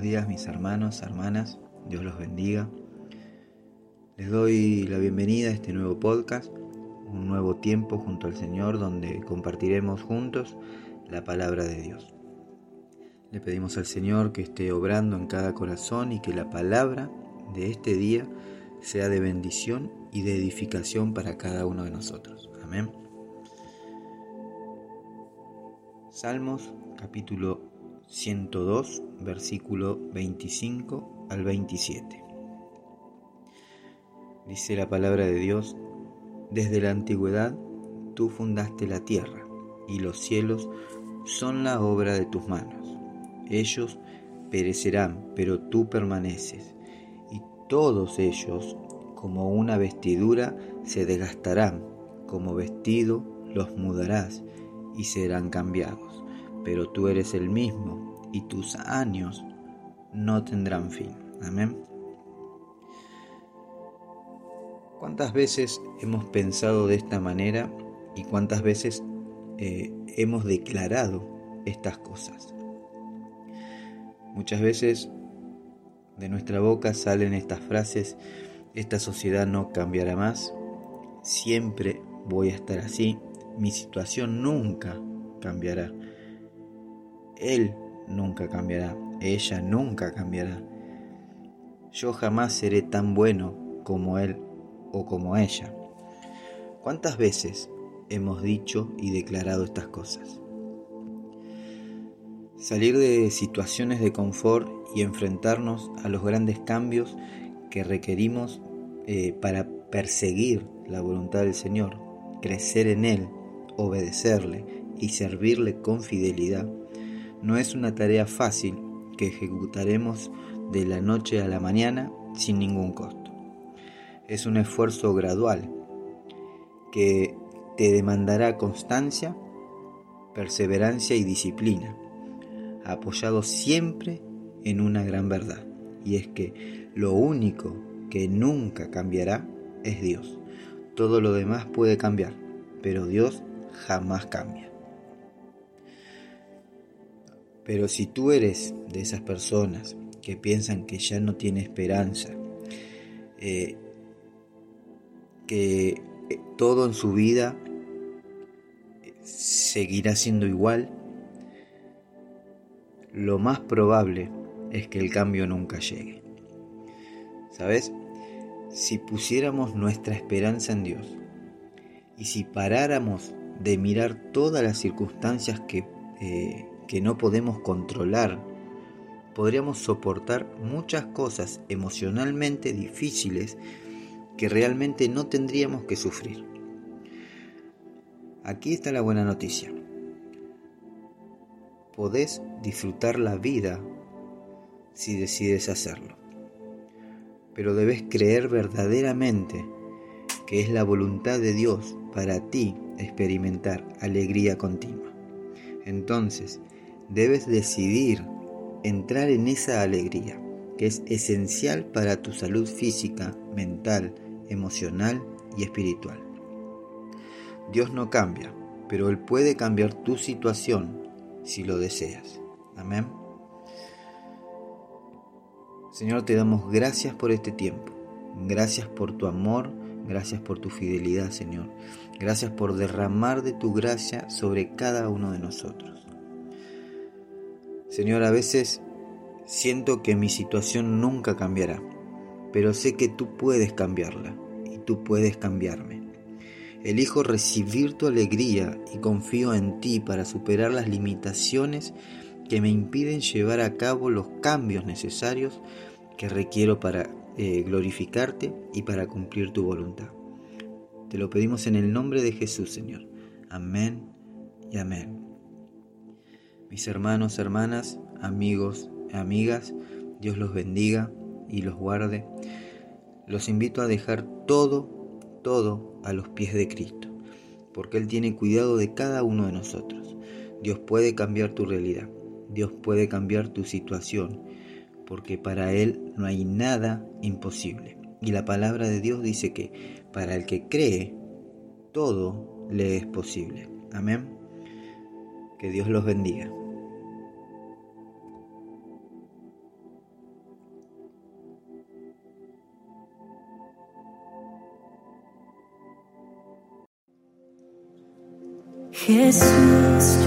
días mis hermanos, hermanas, Dios los bendiga. Les doy la bienvenida a este nuevo podcast, un nuevo tiempo junto al Señor donde compartiremos juntos la palabra de Dios. Le pedimos al Señor que esté obrando en cada corazón y que la palabra de este día sea de bendición y de edificación para cada uno de nosotros. Amén. Salmos capítulo 102, versículo 25 al 27. Dice la palabra de Dios, desde la antigüedad tú fundaste la tierra y los cielos son la obra de tus manos. Ellos perecerán, pero tú permaneces, y todos ellos, como una vestidura, se desgastarán, como vestido los mudarás y serán cambiados pero tú eres el mismo y tus años no tendrán fin. Amén. ¿Cuántas veces hemos pensado de esta manera y cuántas veces eh, hemos declarado estas cosas? Muchas veces de nuestra boca salen estas frases, esta sociedad no cambiará más, siempre voy a estar así, mi situación nunca cambiará. Él nunca cambiará, ella nunca cambiará. Yo jamás seré tan bueno como Él o como ella. ¿Cuántas veces hemos dicho y declarado estas cosas? Salir de situaciones de confort y enfrentarnos a los grandes cambios que requerimos eh, para perseguir la voluntad del Señor, crecer en Él, obedecerle y servirle con fidelidad no es una tarea fácil que ejecutaremos de la noche a la mañana sin ningún costo. Es un esfuerzo gradual que te demandará constancia, perseverancia y disciplina, apoyado siempre en una gran verdad, y es que lo único que nunca cambiará es Dios. Todo lo demás puede cambiar, pero Dios jamás cambia. Pero si tú eres de esas personas que piensan que ya no tiene esperanza, eh, que eh, todo en su vida seguirá siendo igual, lo más probable es que el cambio nunca llegue. ¿Sabes? Si pusiéramos nuestra esperanza en Dios y si paráramos de mirar todas las circunstancias que eh, que no podemos controlar, podríamos soportar muchas cosas emocionalmente difíciles que realmente no tendríamos que sufrir. Aquí está la buena noticia. Podés disfrutar la vida si decides hacerlo. Pero debes creer verdaderamente que es la voluntad de Dios para ti experimentar alegría continua. Entonces, debes decidir entrar en esa alegría que es esencial para tu salud física, mental, emocional y espiritual. Dios no cambia, pero Él puede cambiar tu situación si lo deseas. Amén. Señor, te damos gracias por este tiempo. Gracias por tu amor, gracias por tu fidelidad, Señor. Gracias por derramar de tu gracia sobre cada uno de nosotros. Señor, a veces siento que mi situación nunca cambiará, pero sé que tú puedes cambiarla y tú puedes cambiarme. Elijo recibir tu alegría y confío en ti para superar las limitaciones que me impiden llevar a cabo los cambios necesarios que requiero para eh, glorificarte y para cumplir tu voluntad. Te lo pedimos en el nombre de Jesús, Señor. Amén y amén. Mis hermanos, hermanas, amigos, amigas, Dios los bendiga y los guarde. Los invito a dejar todo, todo a los pies de Cristo, porque Él tiene cuidado de cada uno de nosotros. Dios puede cambiar tu realidad, Dios puede cambiar tu situación, porque para Él no hay nada imposible. Y la palabra de Dios dice que para el que cree, todo le es posible. Amén. Que Dios los bendiga. Jesús,